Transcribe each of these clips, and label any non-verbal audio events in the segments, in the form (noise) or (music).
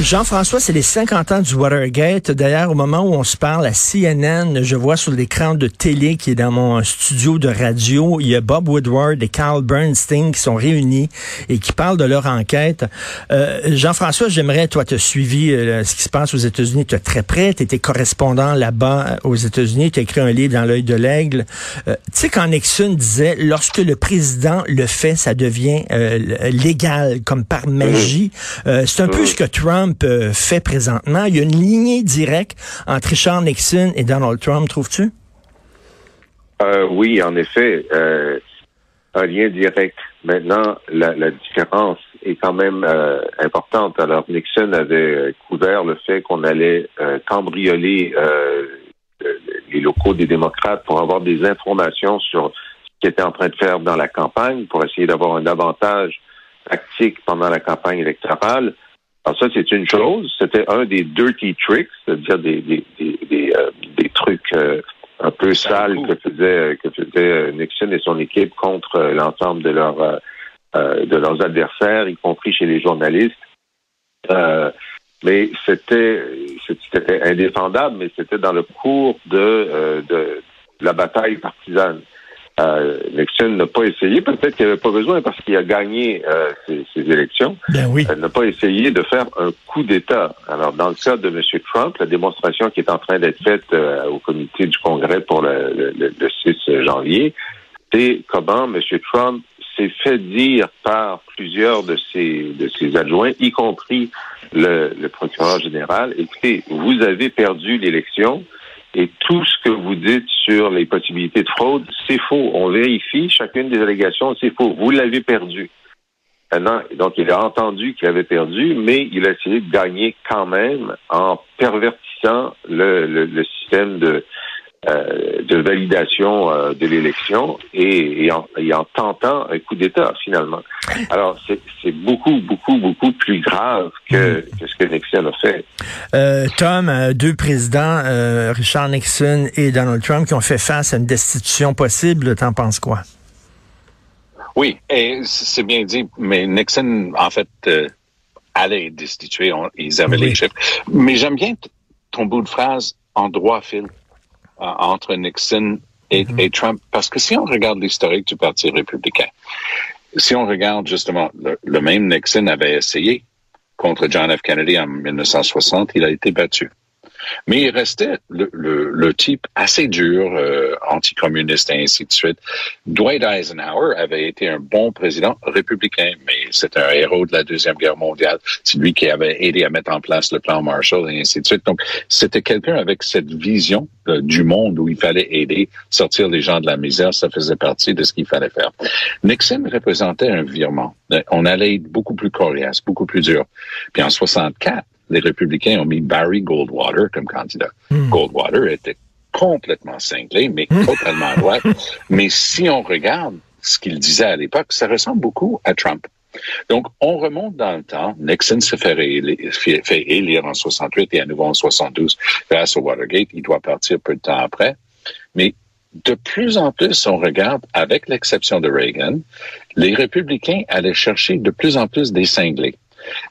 Jean-François, c'est les 50 ans du Watergate. D'ailleurs, au moment où on se parle à CNN, je vois sur l'écran de télé qui est dans mon studio de radio, il y a Bob Woodward et Carl Bernstein qui sont réunis et qui parlent de leur enquête. Euh, Jean-François, j'aimerais, toi, te suivi euh, ce qui se passe aux États-Unis. Tu es très près, tu étais correspondant là-bas euh, aux États-Unis, tu as écrit un livre dans l'œil de l'aigle. tu sais, quand Nixon disait, lorsque le président le fait, ça devient légal, comme par magie. c'est un peu ce que Trump euh, fait présentement. Il y a une lignée directe entre Richard Nixon et Donald Trump, trouves-tu? Euh, oui, en effet, euh, un lien direct. Maintenant, la, différence est quand même importante. Alors, Nixon avait couvert le fait qu'on allait cambrioler les locaux des démocrates pour avoir des informations sur ce qu'ils étaient en train de faire dans la campagne, pour essayer d'avoir un avantage tactique pendant la campagne électorale. Alors ça, c'est une chose. C'était un des dirty tricks, c'est-à-dire des, des, des, euh, des, trucs euh, un peu sales que faisait, que faisait euh, Nixon et son équipe contre l'ensemble de leurs de leurs adversaires, y compris chez les journalistes. mais c'était c'était indéfendable, mais c'était dans le cours de, de la bataille partisane. Euh, Nixon n'a pas essayé, peut-être qu'il n'avait pas besoin parce qu'il a gagné euh, ces, élections, ben oui. Euh, n'a pas essayé de faire un coup d'État. Alors, dans le cas de M. Trump, la démonstration qui est en train d'être faite au comité du Congrès pour le, 6 janvier, c'est comment M. Trump s'est fait dire par plusieurs de ses, de ses adjoints, y compris le, le procureur général, écoutez, vous avez perdu l'élection, et tout ce que vous dites sur les possibilités de fraude, c'est faux. On vérifie chacune des allégations, c'est faux. Vous l'avez perdu. Maintenant, donc il a entendu qu'il avait perdu, mais il a essayé de gagner quand même en pervertissant le, système de, euh, de validation euh, de l'élection et, en, tentant un coup d'État finalement. Alors c'est beaucoup, beaucoup, beaucoup plus grave que, ce que Nixon a fait. Euh, Tom, deux présidents, Richard Nixon et Donald Trump, qui ont fait face à une destitution possible, t'en penses quoi? Oui, et c'est bien dit, mais Nixon, en fait, allait destituer, ils avaient les chiffres. Mais j'aime bien ton bout de phrase en droit fil. Euh, entre Nixon et, Trump. Parce que si on regarde l'historique du Parti républicain, si on regarde justement, le, même Nixon avait essayé contre John F. Kennedy en 1960, il a été battu. Mais il restait le, le, le type assez dur, euh, anticommuniste et ainsi de suite. Dwight Eisenhower avait été un bon président républicain, mais c'est un héros de la Deuxième Guerre mondiale. C'est lui qui avait aidé à mettre en place le plan Marshall et ainsi de suite. Donc, c'était quelqu'un avec cette vision euh, du monde où il fallait aider, sortir les gens de la misère. Ça faisait partie de ce qu'il fallait faire. Nixon représentait un virement. On allait être beaucoup plus coriace, beaucoup plus dur. Puis en 64, les républicains ont mis Barry Goldwater comme candidat. Hmm. Goldwater était complètement cinglé, mais hmm. totalement à droite. (laughs) mais si on regarde ce qu'il disait à l'époque, ça ressemble beaucoup à Trump. Donc, on remonte dans le temps. Nixon se fait, élire, en 68 et à nouveau en 72 grâce au Watergate. Il doit partir peu de temps après. Mais de plus en plus, on regarde, avec l'exception de Reagan, les républicains allaient chercher de plus en plus des cinglés.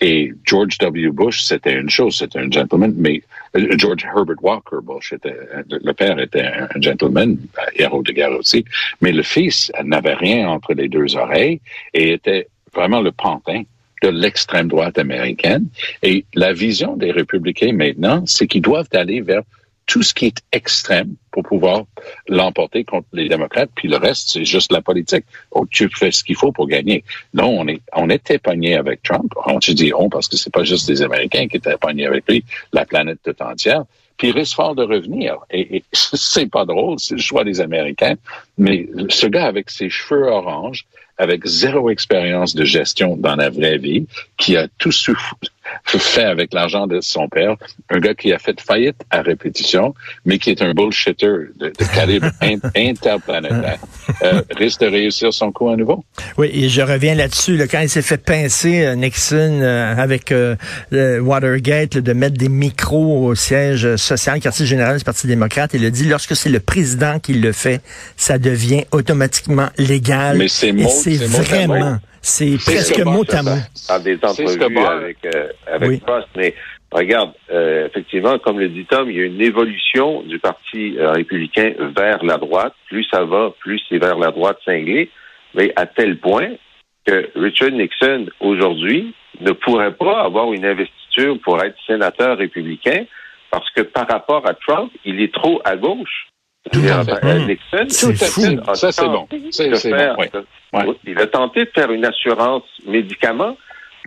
Et George W. Bush, c'était une chose, c'était un gentleman, mais euh, George Herbert Walker Bush, était, le père était un gentleman, euh, héros de guerre aussi, mais le fils n'avait rien entre les deux oreilles et était vraiment le pantin de l'extrême droite américaine. Et la vision des républicains maintenant, c'est qu'ils doivent aller vers tout ce qui est extrême pour pouvoir l'emporter contre les démocrates, puis le reste, c'est juste la politique. Oh, tu fais ce qu'il faut pour gagner. Non, on est, on était pogné avec Trump. On se dit on parce que c'est pas juste les Américains qui étaient pognés avec lui, la planète toute entière. Puis il risque fort de revenir. Et, (laughs) c'est pas drôle, c'est le choix des Américains. Mais ce gars avec ses cheveux orange, avec zéro expérience de gestion dans la vraie vie, qui a tout fait avec l'argent de son père, un gars qui a fait faillite à répétition, mais qui est un bullshitter de, de calibre (laughs) interplanétaire, euh, risque de réussir son coup à nouveau? Oui, et je reviens là-dessus. Là, quand il s'est fait pincer, euh, Nixon, euh, avec euh, Watergate, de mettre des micros au siège social, quartier général du Parti démocrate, il a dit, lorsque c'est le président qui le fait, ça devient automatiquement légal. Mais c'est vraiment... C'est presque mot à mot. Dans des entrevues avec, euh, avec Post, mais regarde, euh, effectivement, comme le dit Tom, il y a une évolution du Parti euh, républicain vers la droite. Plus ça va, plus c'est vers la droite cinglée, mais à tel point que Richard Nixon, aujourd'hui, ne pourrait pas avoir une investiture pour être sénateur républicain parce que par rapport à Trump, il est trop à gauche. Tout à fait. Nixon, c'est fou. Ça, c'est bon. C'est bon. Oui. Il a tenté de faire une assurance médicaments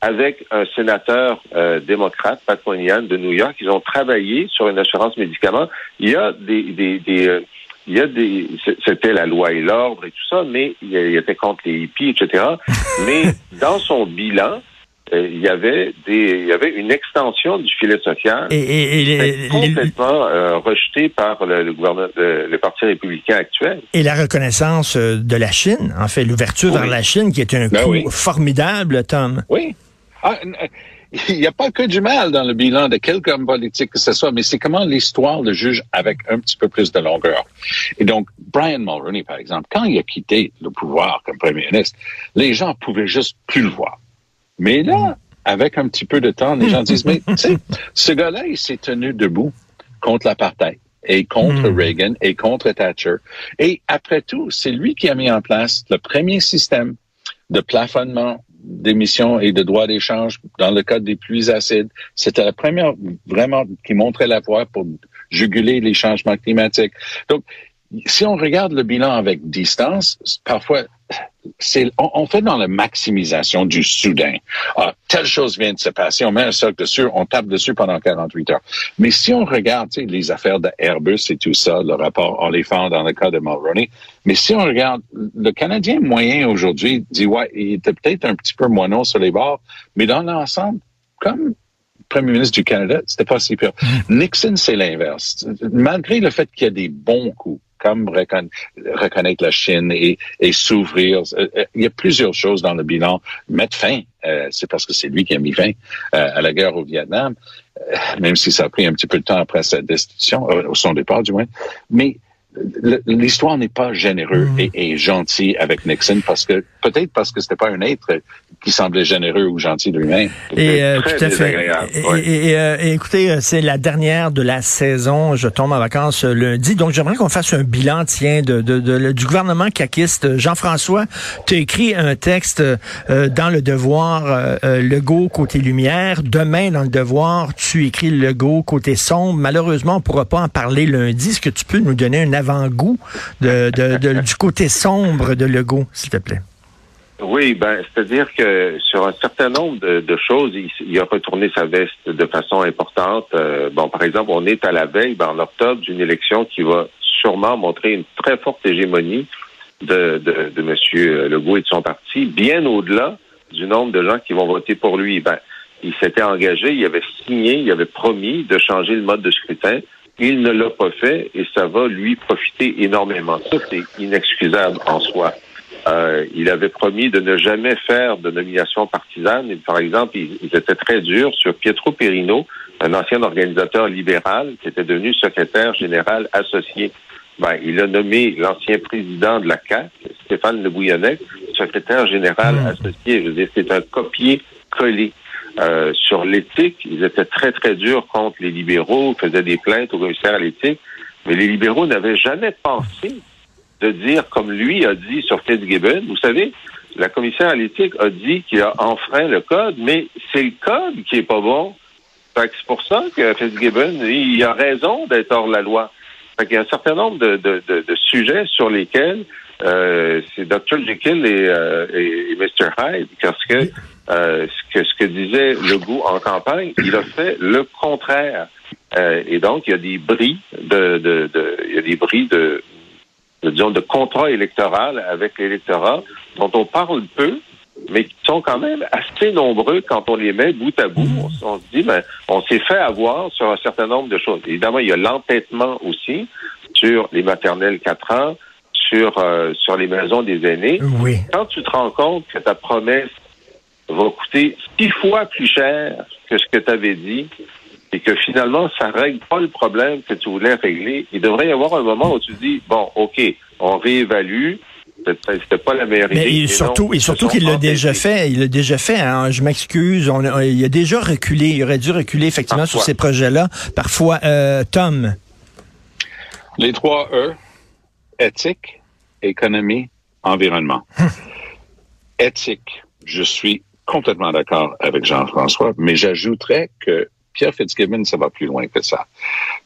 avec un sénateur euh, démocrate, Pat Moynihan, de New York. Ils ont travaillé sur une assurance médicaments. Il y a des, des, des euh, il y a des, c'était la loi et l'ordre et tout ça, mais il était contre les hippies, etc. (laughs) mais dans son bilan, euh, il y avait des, il y avait une extension du filet social et, complètement euh, rejeté par le, gouvernement, le, Parti républicain actuel. Et la reconnaissance euh, de la Chine, en fait, l'ouverture vers la Chine, qui est un ben coup formidable, Tom. Oui. Ah, (laughs) il n'y a pas que du mal dans le bilan de quelque homme politique que ce soit, mais c'est comment l'histoire le juge avec un petit peu plus de longueur. Et donc, Brian Mulroney, par exemple, quand il a quitté le pouvoir comme premier ministre, les gens pouvaient juste plus le voir. Mais là, avec un petit peu de temps, les gens disent, mais tu sais, ce gars-là, il s'est tenu debout contre l'apartheid et contre hmm. Reagan et contre Thatcher. Et après tout, c'est lui qui a mis en place le premier système de plafonnement d'émissions et de droits d'échange dans le cas des pluies acides. C'était la première vraiment qui montrait la voie pour juguler les changements climatiques. Donc, si on regarde le bilan avec distance, parfois c'est on, fait dans la maximisation du soudain. Ah, telle chose vient de se passer, on met un socle dessus, on tape dessus pendant 48 heures. Mais si on regarde les affaires d'Airbus et tout ça, le rapport Oliphant dans le cas de Mulroney, mais si on regarde, le Canadien moyen aujourd'hui dit, ouais, il était peut-être un petit peu moineau sur les bords, mais dans l'ensemble, comme premier ministre du Canada, c'était pas si pire. Mm. Nixon, c'est l'inverse. Malgré le fait qu'il y a des bons coups, comme reconnaître la Chine et, s'ouvrir. Euh, euh, il y a plusieurs choses dans le bilan. Mettre fin, euh, c'est parce que c'est lui qui a mis fin à la guerre au Vietnam, même si ça a pris un petit peu de temps après sa destitution, au son départ du moins. Mais l'histoire n'est pas généreux mm. et, gentil avec Nixon parce que peut-être parce que c'était pas un être qui semblait généreux ou gentil lui-même. Et euh, tout à fait. Et, euh, et, écoutez, euh, c'est la dernière de la saison. Je tombe en vacances lundi, donc j'aimerais qu'on fasse un bilan, tiens, de, de, du gouvernement caquiste. Jean-François, tu as écrit un texte dans le Devoir, Legault côté lumière. Demain, dans le Devoir, tu écris Legault côté sombre. Malheureusement, on pourra pas en parler lundi. Est-ce que tu peux nous donner un avant-goût du côté sombre de Legault, s'il te plaît? Oui, ben, c'est-à-dire que sur un certain nombre de, choses, il, a retourné sa veste de façon importante. Euh, bon, par exemple, on est à la veille, ben, en octobre, d'une élection qui va sûrement montrer une très forte hégémonie de, de, de M. Legault et de son parti, bien au-delà du nombre de gens qui vont voter pour lui. Ben, il s'était engagé, il avait signé, il avait promis de changer le mode de scrutin. Il ne l'a pas fait et ça va lui profiter énormément. Ça, c'est inexcusable en soi. Euh, il avait promis de ne jamais faire de nomination partisane. Et, par exemple, il, était très dur sur Pietro Perino, un ancien organisateur libéral qui était devenu secrétaire général associé. Ben, il a nommé l'ancien président de la CAC, Stéphane Le Bouillonnec, secrétaire général hmm. associé. Je veux dire, c'est un copier-coller. Euh, sur l'éthique, ils étaient très, très durs contre les libéraux, faisaient des plaintes au commissaire à l'éthique, mais les libéraux n'avaient jamais pensé de dire, comme lui a dit sur Fitzgibbon, vous savez, la commissaire à l'éthique a dit qu'il a enfreint le code, mais c'est le code qui est pas bon. c'est pour ça que Fitzgibbon, il a raison d'être hors la loi. Fait il y a un certain nombre de, de, de, sujets sur lesquels euh, c'est Dr. Jekyll et, euh, et, Mr. Hyde, parce que, euh, ce que ce que disait Legault en campagne, il a fait le contraire. Euh, et donc, il y a des bris de, de, de il y a des bris de, de, disons, de contrat électoral avec l'électorat dont on parle peu, mais qui sont quand même assez nombreux quand on les met bout à bout. On, on se dit, ben, on s'est fait avoir sur un certain nombre de choses. Évidemment, il y a l'entêtement aussi sur les maternelles 4 ans, sur, euh, sur les maisons des aînés. Oui. Quand tu te rends compte que ta promesse va coûter six fois plus cher que ce que tu avais dit, et que finalement, ça règle pas le problème que tu voulais régler, il devrait y avoir un moment où tu dis, bon, OK, on réévalue, c'était pas la meilleure Mais idée. et Et surtout, et surtout qu'il l'a déjà fait. Il l'a déjà fait. hein. Je m'excuse. On il a déjà reculé. Il aurait dû reculer effectivement sur ces projets-là. Parfois, euh, Tom. Les trois E, éthique, économie, environnement. éthique, je suis complètement d'accord avec Jean-François, mais j'ajouterais que Pierre Fitzgibbon, ça va plus loin que ça.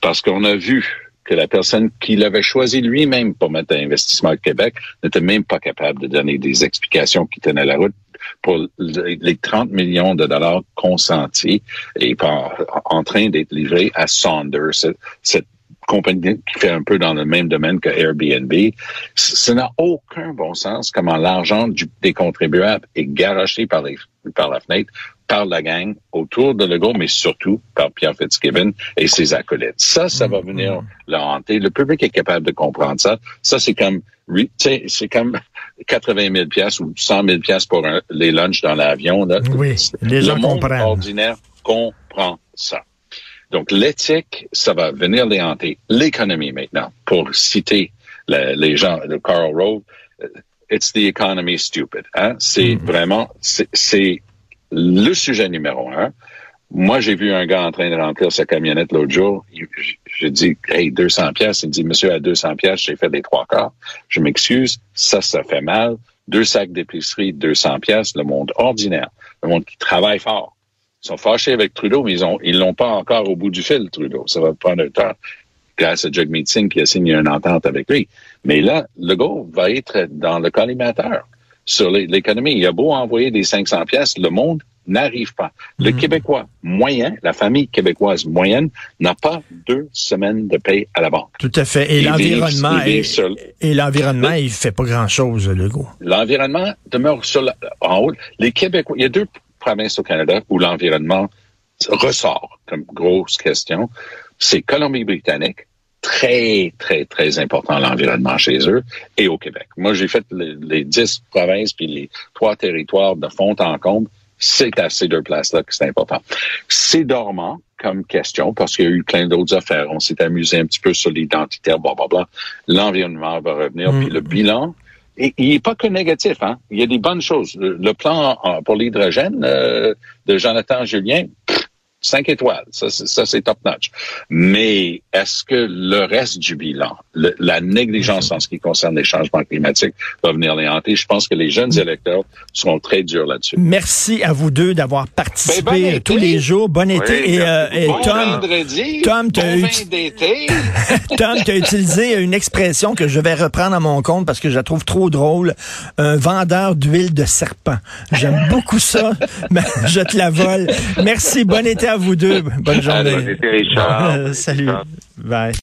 Parce qu'on a vu que la personne qui l'avait choisi lui-même pour mettre un investissement au Québec n'était même pas capable de donner des explications qui tenaient la route pour les 30 millions de dollars consentis et en train d'être livrés à Saunders, compagnie qui fait un peu dans le même domaine que Airbnb. Ça n'a aucun bon sens comment l'argent des contribuables est garoché par, les, par la fenêtre par la gang autour de Legault, mais surtout par Pierre Fitzgibbon et ses acolytes. Ça, ça va venir le hanter. Le public est capable de comprendre ça. Ça, c'est comme, oui, tu sais, c'est comme 80 000 pièces ou 100 000 pièces pour un- les lunchs dans l'avion. Oui, les gens le monde comprennent. ordinaire comprend ça. Donc, l'éthique, ça va venir les hanter. L'économie, maintenant, pour citer le- les gens de Carl Rove, euh, it's the economy stupid. Hein? C'est vraiment, c'est- le sujet numéro un. Moi, j'ai vu un gars en train de remplir sa camionnette l'autre jour. J'ai dit, hey, 200 pièces. Il me dit, monsieur, à 200 pièces, j'ai fait des trois quarts. Je m'excuse. Ça, ça fait mal. Deux sacs d'épicerie, 200 pièces. Le monde ordinaire. Le monde qui travaille fort. Ils sont fâchés avec Trudeau, mais ils ont, ils l'ont pas encore au bout du fil, Trudeau. Ça va prendre un temps. Grâce à Jagmeet Singh qui a signé une entente avec lui. Mais là, Legault va être dans le collimateur sur l'économie. Il a beau envoyer des 500 pièces, le monde n'arrive pas. Le Québécois moyen, la famille québécoise moyenne, n'a pas deux semaines de paye à la banque. Tout à fait. Et l'environnement, et, sur- et l'environnement, il fait pas grand-chose, Legault. L'environnement demeure sur la- en haut. Les Québécois, il y a deux provinces au Canada où l'environnement ressort comme grosse question. C'est Colombie-Britannique, très, très, très important l'environnement chez eux, et au Québec. Moi, j'ai fait les, dix provinces puis les trois territoires de fond en comble. C'est à ces deux places-là que c'est important. C'est dormant comme question parce qu'il y a eu plein d'autres affaires. On s'est amusé un petit peu sur l'identitaire, blablabla. L'environnement va revenir. Mm. Puis le bilan, il n'est pas que négatif. Hein? Il y a des bonnes choses. Le, plan euh, pour l'hydrogène euh, de Jonathan Julien, cinq étoiles. Ça, c'est- ça c'est top notch. Mais est-ce que le reste du bilan, le- la négligence en ce qui concerne les changements climatiques, va venir les hanter? Je pense que les jeunes électeurs seront très durs là-dessus. Merci à vous deux d'avoir participé Ben, bon été. tous les jours. Bon été. Oui, et, euh, et. Bon Tom, vendredi, Tom, bon tu (laughs) as utilisé une expression que je vais reprendre à mon compte parce que je la trouve trop drôle. Un vendeur d'huile de serpent. J'aime beaucoup ça, (laughs) mais je te la vole. Merci. Bon été à vous deux. Bonne journée. Richard. (laughs) Salut. Bye.